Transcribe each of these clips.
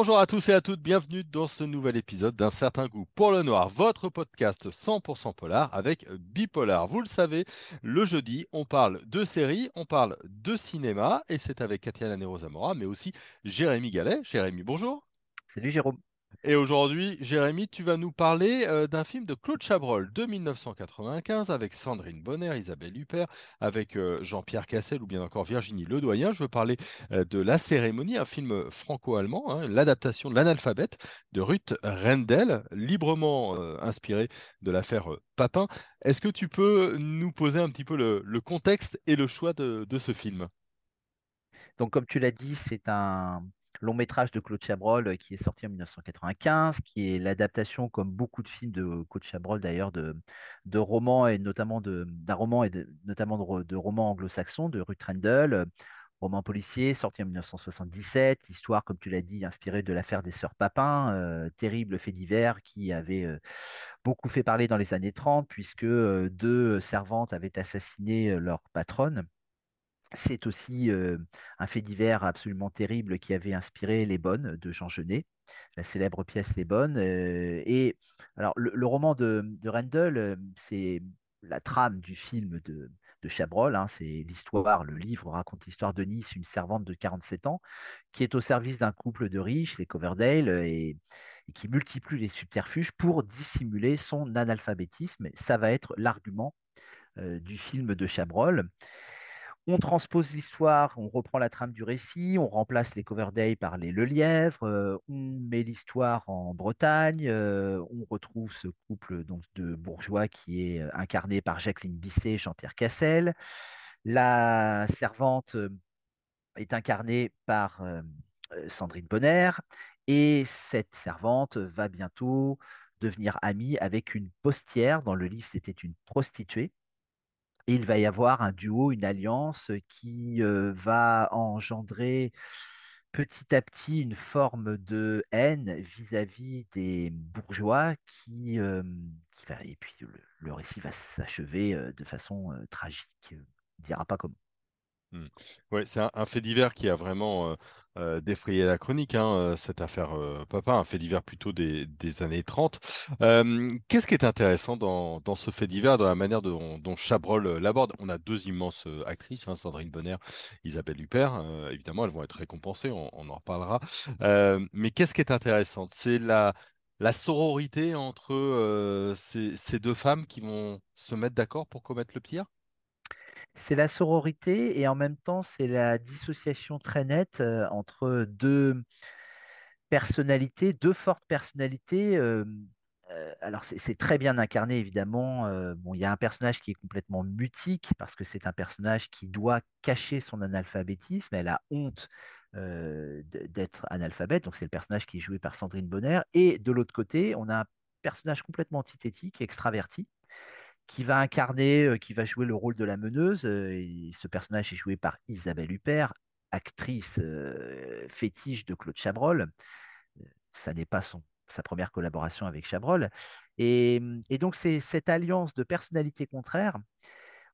Bonjour à tous et à toutes, bienvenue dans ce nouvel épisode d'un certain goût pour le noir, votre podcast 100% polar avec Bipolar. Vous le savez, le jeudi, on parle de séries, on parle de cinéma et c'est avec Katia Lanero Zamora, mais aussi Jérémy Gallet. Jérémy, bonjour. Salut Jérôme. Et aujourd'hui, Jérémy, tu vas nous parler euh, d'un film de Claude Chabrol de 1995 avec Sandrine Bonner, Isabelle Huppert, avec euh, Jean-Pierre Cassel ou bien encore Virginie Ledoyen. Je veux parler euh, de La Cérémonie, un film franco-allemand, hein, l'adaptation de l'analphabète de Ruth Rendell, librement inspiré de l'affaire Papin. Est-ce que tu peux nous poser un petit peu le, contexte et le choix de ce film? Donc, comme tu l'as dit, c'est un long métrage de Claude Chabrol euh, qui est sorti en 1995, qui est l'adaptation, comme beaucoup de films de Claude Chabrol d'ailleurs, de, de romans et notamment d'un roman et notamment de, romans anglo-saxons de Ruth Rendell, euh, roman policier sorti en 1977, histoire, comme tu l'as dit, inspirée de l'affaire des sœurs Papin, euh, terrible fait divers qui avait beaucoup fait parler dans les années 30, puisque deux servantes avaient assassiné leur patronne. C'est aussi un fait divers absolument terrible qui avait inspiré Les Bonnes de Jean Genet, la célèbre pièce Les Bonnes. et le, roman de, de c'est la trame du film de, Chabrol. Hein, c'est l'histoire, le livre raconte l'histoire de Nice, une servante de 47 ans, qui est au service d'un couple de riches, les Coverdale, et qui multiplie les subterfuges pour dissimuler son analphabétisme. Ça va être l'argument du film de Chabrol. On transpose l'histoire, on reprend la trame du récit, on remplace les Coverdale par les Le Lièvre, euh, on met l'histoire en Bretagne, euh, on retrouve ce couple donc, de bourgeois qui est euh, incarné par Jacqueline Bisset et Jean-Pierre Cassel. La servante est incarnée par Sandrine Bonner et cette servante va bientôt devenir amie avec une postière. Dans le livre, c'était une prostituée il va y avoir un duo, une alliance qui va engendrer petit à petit une forme de haine vis-à-vis des bourgeois qui, va, et puis le, récit va s'achever de façon tragique. On ne dira pas comment. Mmh. C'est un, fait divers qui a vraiment défrayé la chronique, hein, cette affaire Papa, un fait divers plutôt des, années 30. Qu'est-ce qui est intéressant dans, ce fait divers, dans la manière dont, Chabrol l'aborde? On a deux immenses actrices, hein, Sandrine Bonner, Isabelle Huppert. évidemment, elles vont être récompensées, on, en reparlera. mais qu'est-ce qui est intéressant? C'est la, sororité entre ces deux femmes qui vont se mettre d'accord pour commettre le pire? C'est la sororité et en même temps, c'est la dissociation très nette entre deux personnalités, deux fortes personnalités. alors, c'est très bien incarné, évidemment. bon, il y a un personnage qui est complètement mutique parce que c'est un personnage qui doit cacher son analphabétisme. Elle a honte d'être analphabète. Donc, c'est le personnage qui est joué par Sandrine Bonner. Et de l'autre côté, on a un personnage complètement antithétique, extraverti, qui va incarner, qui va jouer le rôle de la meneuse. Ce personnage est joué par Isabelle Huppert, actrice fétiche de Claude Chabrol. Ça n'est pas son, sa première collaboration avec Chabrol. Et, et donc, c'est cette alliance de personnalités contraires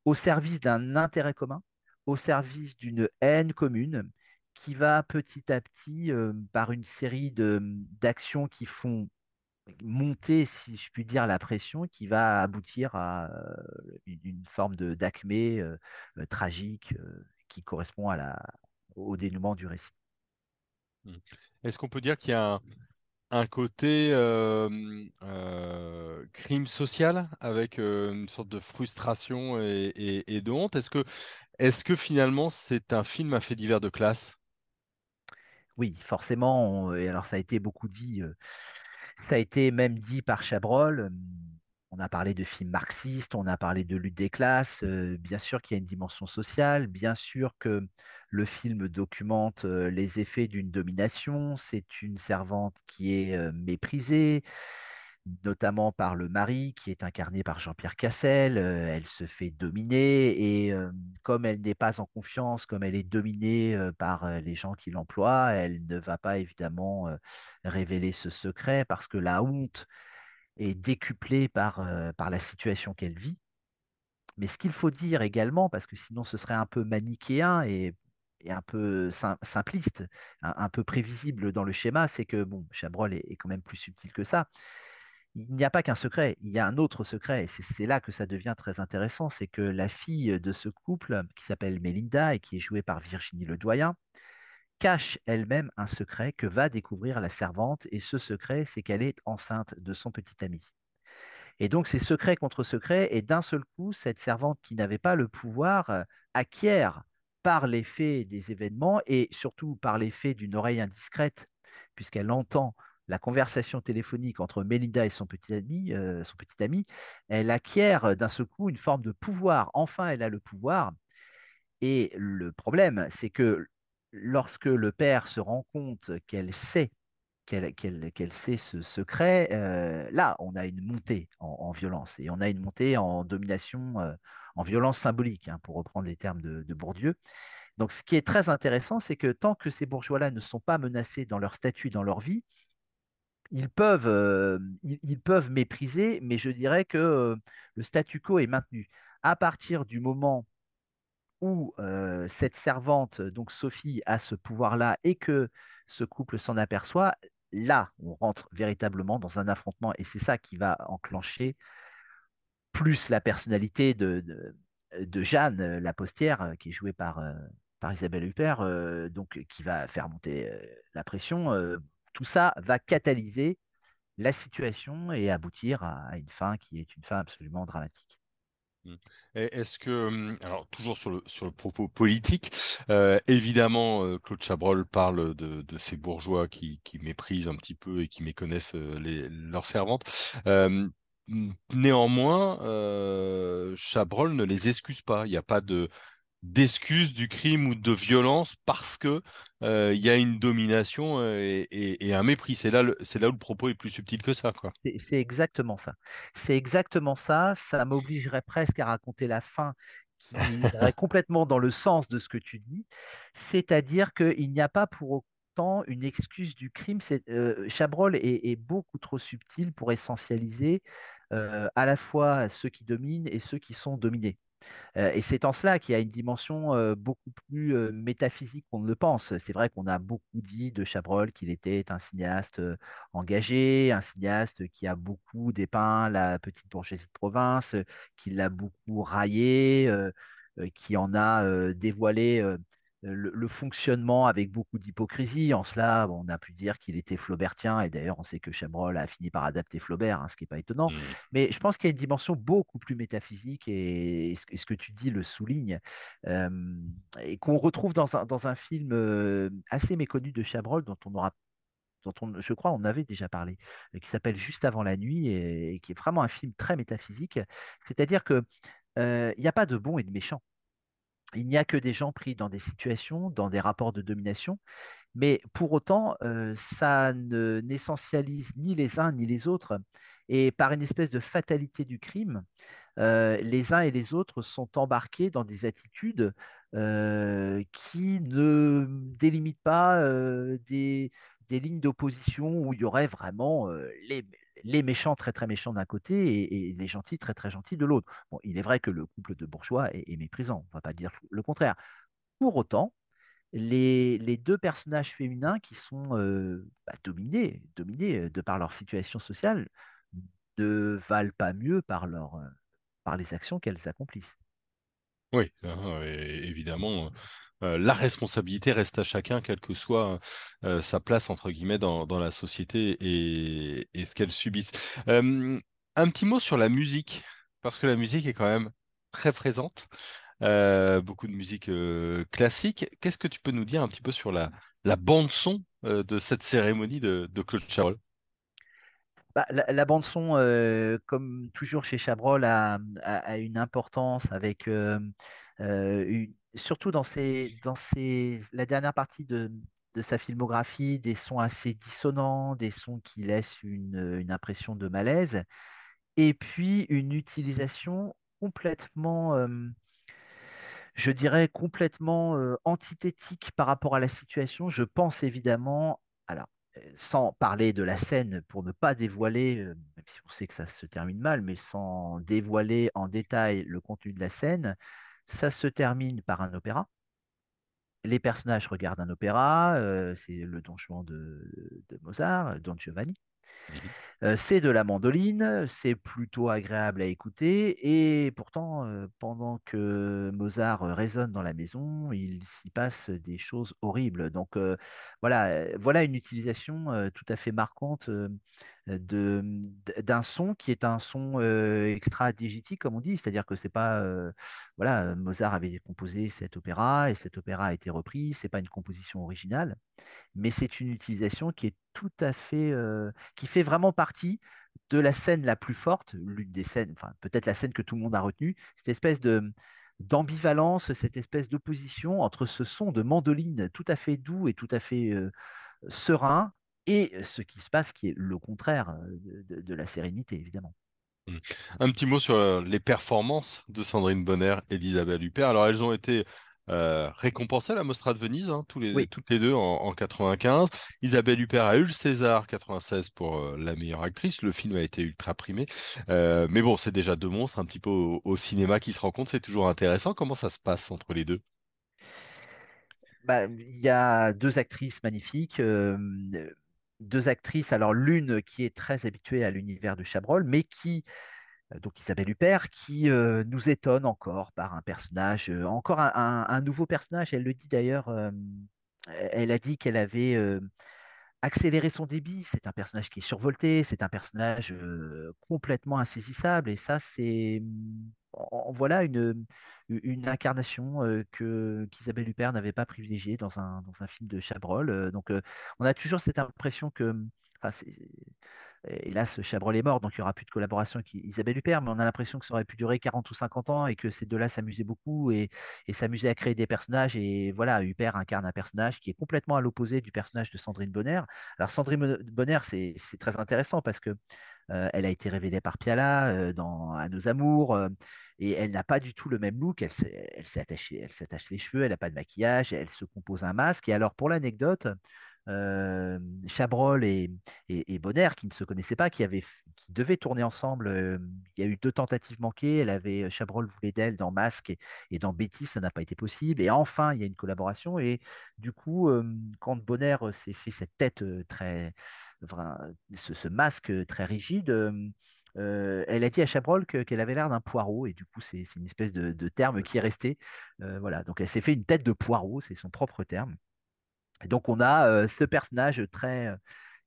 au service d'un intérêt commun, au service d'une haine commune, qui va petit à petit, par une série d'actions qui font monter, si je puis dire, la pression qui va aboutir à une forme de d'acmé tragique qui correspond à la, au dénouement du récit. Mmh. Est-ce qu'on peut dire qu'il y a un, côté crime social avec une sorte de frustration et, de honte? Est-ce que, est que finalement c'est un film à fait divers de classe Oui, forcément. et alors ça a été beaucoup dit ça a été même dit par Chabrol. On a parlé de films marxistes, on a parlé de lutte des classes. bien sûr qu'il y a une dimension sociale, bien sûr que le film documente les effets d'une domination. C'est une servante qui est méprisée, notamment par le mari qui est incarné par Jean-Pierre Cassel. elle se fait dominer et comme elle n'est pas en confiance, comme elle est dominée par les gens qui l'emploient, elle ne va pas évidemment révéler ce secret parce que la honte est décuplée par, la situation qu'elle vit. Mais ce qu'il faut dire également, parce que sinon ce serait un peu manichéen et un peu sim- simpliste, un, peu prévisible dans le schéma, c'est que bon, Chabrol est quand même plus subtil que ça. Il n'y a pas qu'un secret, il y a un autre secret, et c'est là que ça devient très intéressant, c'est que la fille de ce couple, qui s'appelle Mélinda et qui est jouée par Virginie Ledoyen, cache elle-même un secret que va découvrir la servante, et ce secret, c'est qu'elle est enceinte de son petit ami. Et donc, c'est secret contre secret, et d'un seul coup, cette servante qui n'avait pas le pouvoir acquiert par l'effet des événements et surtout par l'effet d'une oreille indiscrète, puisqu'elle entend la conversation téléphonique entre Mélinda et son petit ami, euh, son petit ami, elle acquiert euh, d'un seul coup une forme de pouvoir. Enfin, elle a le pouvoir. Et le problème, c'est que lorsque le père se rend compte qu'elle sait qu'elle sait ce secret, euh, là, on a une montée en, en violence et on a une montée en domination, en violence symbolique, hein, pour reprendre les termes de, de Bourdieu. Donc, ce qui est très intéressant, c'est que tant que ces bourgeois-là ne sont pas menacés dans leur statut, dans leur vie, ils peuvent, euh, ils, peuvent mépriser, mais je dirais que euh, le statu quo est maintenu. À partir du moment où euh, cette servante, donc Sophie, a ce pouvoir-là et que ce couple s'en aperçoit, là, on rentre véritablement dans un affrontement et c'est ça qui va enclencher plus la personnalité de, Jeanne, la postière, qui est jouée par, Isabelle Huppert, donc qui va faire monter la pression. Tout ça va catalyser la situation et aboutir à, une fin qui est une fin absolument dramatique. Mm. Et Est-ce que, hum, alors toujours sur le, sur le propos politique, euh, évidemment, euh, Claude Chabrol parle de, ces bourgeois qui, méprisent un petit peu et qui méconnaissent euh, leurs servantes. N- néanmoins, Chabrol ne les excuse pas. Il n'y a pas de d'excuse du crime ou de violence parce que euh, il y a une domination euh, et, et- et un mépris. C'est là, le- c'est là où le propos est plus subtil que ça, quoi. C'est c'est exactement ça. C'est exactement ça. Ça m'obligerait presque à raconter la fin qui irait complètement dans le sens de ce que tu dis. C'est-à-dire qu'il n'y a pas pour autant une excuse du crime. C'est, euh, Chabrol est, est beaucoup trop subtil pour essentialiser euh, à la fois ceux qui dominent et ceux qui sont dominés. Euh, et c'est en cela qu'il y a une dimension euh, beaucoup plus euh, métaphysique qu'on ne le pense. C'est vrai qu'on a beaucoup dit de Chabrol qu'il était un cinéaste engagé, un cinéaste qui a beaucoup dépeint la petite bourgeoisie de province, qui l'a beaucoup raillé, qui en a dévoilé le, le fonctionnement avec beaucoup d'hypocrisie. En cela, on a pu dire qu'il était flaubertien, et d'ailleurs, on sait que Chabrol a fini par adapter Flaubert, hein, ce qui n'est pas étonnant. Mm. Mais je pense qu'il y a une dimension beaucoup plus métaphysique et, et ce, et ce que tu dis le souligne euh, et qu'on retrouve dans un, dans un film euh, assez méconnu de Chabrol dont on aura dont on, je crois on avait déjà parlé, euh, qui s'appelle Juste avant la nuit et, et qui est vraiment un film très métaphysique. C'est-à-dire que euh, il n'y a pas de bon et de méchant. Il n'y a que des gens pris dans des situations, dans des rapports de domination, mais pour autant, euh, ça ne n'essentialise ni les uns ni les autres. Et par une espèce de fatalité du crime, euh, les uns et les autres sont embarqués dans des attitudes euh, qui ne délimitent pas des, des lignes d'opposition où il y aurait vraiment les, les méchants très très méchants d'un côté et, les gentils très très gentils de l'autre. Il est vrai que le couple de bourgeois est, méprisant, on ne va pas dire le contraire. Pour autant, les, les deux personnages féminins qui sont euh, bah, dominés, dominés euh, de par leur situation sociale ne valent pas mieux par leur, euh, par les actions qu'elles accomplissent. Oui, évidemment, euh, la responsabilité reste à chacun, quelle que soit euh, sa place, entre guillemets, dans, la société et, ce qu'elle subisse. Un petit mot sur la musique, parce que la musique est quand même très présente, euh, beaucoup de musique classique. Qu'est-ce que tu peux nous dire un petit peu sur la, bande-son de cette cérémonie de, de Claude Chabrol? Bah, la, bande son, euh, comme toujours chez Chabrol, a, une importance avec euh, euh, surtout dans la dernière partie de, sa filmographie, des sons assez dissonants, des sons qui laissent une, impression de malaise, et puis une utilisation complètement je dirais, complètement antithétique par rapport à la situation. Je pense évidemment, sans parler de la scène pour ne pas dévoiler, euh, même si on sait que ça se termine mal, mais sans dévoiler en détail le contenu de la scène, ça se termine par un opéra. Les personnages regardent un opéra, euh, c'est le Don Juan de, de Mozart, Don Giovanni. Euh, c'est de la mandoline, c'est plutôt agréable à écouter, et pourtant, euh, pendant que Mozart résonne dans la maison, il s'y passe des choses horribles. Donc voilà, voilà une utilisation tout à fait marquante d'un son qui est un son extra-digétique, comme on dit, c'est-à-dire que c'est pas, voilà, Mozart avait composé cet opéra, et cet opéra a été repris, c'est pas une composition originale mais c'est une utilisation qui est tout à fait, qui fait vraiment partie de la scène la plus forte, l'une des scènes, enfin peut-être la scène que tout le monde a retenue, cette espèce de d'ambivalence, cette espèce d'opposition entre ce son de mandoline tout à fait doux et tout à fait serein et ce qui se passe qui est le contraire de, la sérénité, évidemment. Mm. Un petit mot sur les performances de Sandrine Bonner et d'Isabelle Huppert. Alors, elles ont été euh, récompensées à la Mostra de Venise, hein, tous les, Oui, toutes les deux en, en 95. Isabelle Huppert a eu le César 96 pour euh, la meilleure actrice. Le film a été ultra primé. Euh, mais bon, c'est déjà deux monstres un petit peu au, au cinéma qui se rencontrent. C'est toujours intéressant. Comment ça se passe entre les deux? bah, il y a deux actrices magnifiques. euh, deux actrices, alors l'une qui est très habituée à l'univers de Chabrol, mais qui euh, donc Isabelle Huppert, qui euh, nous étonne encore par un personnage, euh, encore un, nouveau personnage. Elle le dit d'ailleurs, elle a dit qu'elle avait accéléré son débit. C'est un personnage qui est survolté, c'est un personnage complètement insaisissable, et ça, c'est en- voilà une, incarnation qu'Isabelle Huppert n'avait pas privilégiée dans un, film de Chabrol. Donc, on a toujours cette impression que enfin, c'est- Hélas, Chabrol est mort, donc il n'y aura plus de collaboration avec Isabelle Huppert, mais on a l'impression que ça aurait pu durer 40 ou 50 ans et que ces deux-là s'amusaient beaucoup et, et s'amusaient à créer des personnages. Et voilà, Huppert incarne un personnage qui est complètement à l'opposé du personnage de Sandrine Bonner. Alors, Sandrine Bonner, c'est très intéressant parce que euh, elle a été révélée par Piala euh, dans À nos amours euh, et elle n'a pas du tout le même look. Elle elle s'attache les cheveux, elle n'a pas de maquillage, elle se compose un masque. Et alors, pour l'anecdote, euh, Chabrol et, Bonner, qui ne se connaissaient pas, qui, devaient tourner ensemble. euh, il y a eu deux tentatives manquées. Elle avait, Chabrol voulait d'elle dans Masque et, dans Betty, ça n'a pas été possible. Et enfin, il y a une collaboration. Et du coup, euh, quand Bonner euh, s'est fait cette tête euh, très, ce, masque très rigide, euh, euh, elle a dit à Chabrol que- qu'elle avait l'air d'un poireau. Et du coup, c'est une espèce de, terme qui est resté. Euh, voilà. Donc, elle s'est fait une tête de poireau, c'est son propre terme. Donc, on a euh, ce personnage très, euh,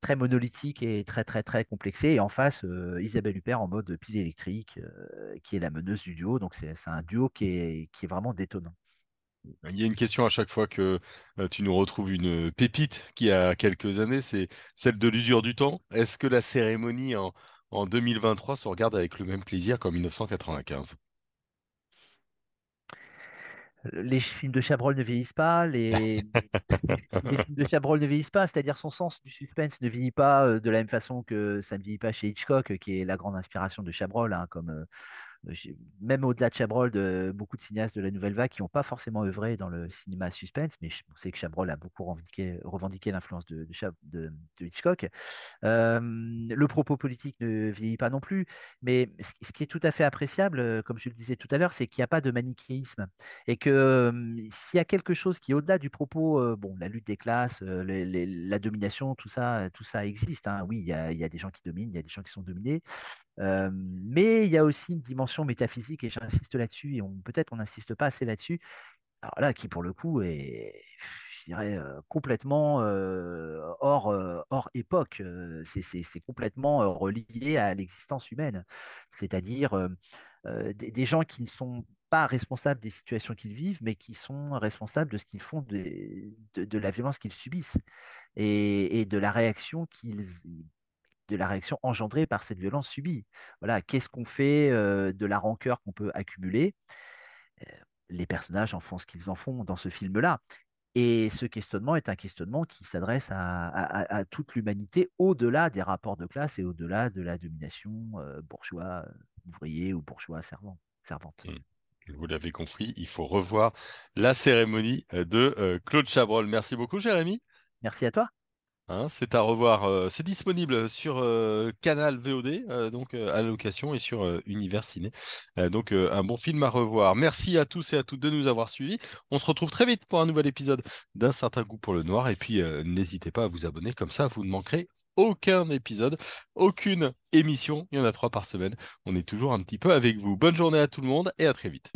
très monolithique et très, très, très complexé. Et en face, euh, Isabelle Huppert en mode pile électrique, qui est la meneuse du duo. Donc, c'est un duo qui est, qui est vraiment détonnant. Il y a une question à chaque fois que tu nous retrouves une pépite qui a quelques années, c'est celle de l'usure du temps. Est-ce que la cérémonie en, en 2023 se regarde avec le même plaisir qu'en 1995? Les films de Chabrol ne vieillissent pas, les, les films de Chabrol ne vieillissent pas, c'est-à-dire son sens du suspense ne vieillit pas euh, de la même façon que ça ne vieillit pas chez Hitchcock, euh, qui est la grande inspiration de Chabrol, hein, comme euh, même au-delà de Chabrol, de, beaucoup de cinéastes de la Nouvelle Vague qui n'ont pas forcément œuvré dans le cinéma suspense, mais je- on sait que Chabrol a beaucoup revendiqué, l'influence de, Hitchcock. Euh, le propos politique ne vieillit pas non plus, mais ce qui est tout à fait appréciable, euh, comme je le disais tout à l'heure, c'est qu'il n'y a pas de manichéisme et que euh, s'il y a quelque chose qui au-delà du propos, euh, bon, la lutte des classes, euh, la domination, tout ça, tout ça existe. hein. Oui, il y a des gens qui dominent, il y a des gens qui sont dominés, mais il y a aussi une dimension métaphysique et j'insiste là-dessus et on peut-être on n'insiste pas assez là-dessus alors là, qui pour le coup est, je dirais, complètement hors, hors époque. C'est complètement relié à l'existence humaine. C'est-à-dire des, gens qui ne sont pas responsables des situations qu'ils vivent, mais qui sont responsables de ce qu'ils font, de la violence qu'ils subissent et, et de la réaction qu'ils de la réaction engendrée par cette violence subie. Voilà, qu'est-ce qu'on fait euh, de la rancœur qu'on peut accumuler? Les personnages en font ce qu'ils en font dans ce film-là. Et ce questionnement est un questionnement qui s'adresse à, à- à toute l'humanité au-delà des rapports de classe et au-delà de la domination euh, bourgeois, ouvrier ou bourgeois servant, servante. Hmm. Vous l'avez compris, il faut revoir la cérémonie de Claude Chabrol. Merci beaucoup, Jérémy. Merci à toi. Hein, c'est à revoir. euh, c'est disponible sur euh, Canal VOD, euh, donc à location, et sur Univers Ciné. Donc un bon film à revoir. Merci à tous et à toutes de nous avoir suivis. On se retrouve très vite pour un nouvel épisode d'un certain goût pour le noir. Et puis n'hésitez pas à vous abonner, comme ça vous ne manquerez aucun épisode, aucune émission. Il y en a trois par semaine. On est toujours un petit peu avec vous. Bonne journée à tout le monde et à très vite.